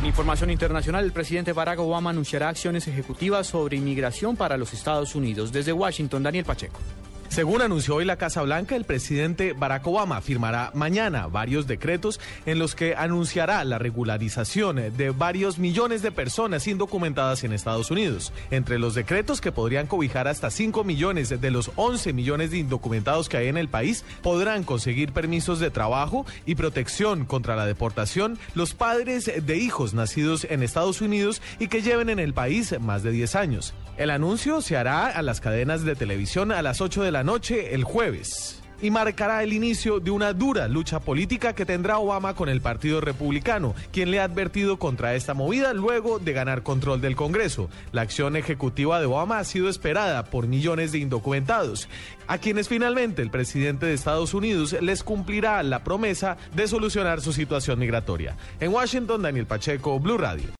En información internacional, el presidente Barack Obama anunciará acciones ejecutivas sobre inmigración para los Estados Unidos. Desde Washington, Daniel Pacheco. Según anunció hoy la Casa Blanca, el presidente Barack Obama firmará mañana varios decretos en los que anunciará la regularización de varios millones de personas indocumentadas en Estados Unidos. Entre los decretos que podrían cobijar hasta 5 millones de los 11 millones de indocumentados que hay en el país, podrán conseguir permisos de trabajo y protección contra la deportación los padres de hijos nacidos en Estados Unidos y que lleven en el país más de 10 años. El anuncio se hará a las cadenas de televisión a las 8 de la noche el jueves y marcará el inicio de una dura lucha política que tendrá Obama con el Partido Republicano, quien le ha advertido contra esta movida luego de ganar control del Congreso. La acción ejecutiva de Obama ha sido esperada por millones de indocumentados, a quienes finalmente el presidente de Estados Unidos les cumplirá la promesa de solucionar su situación migratoria. En Washington, Daniel Pacheco, Blue Radio.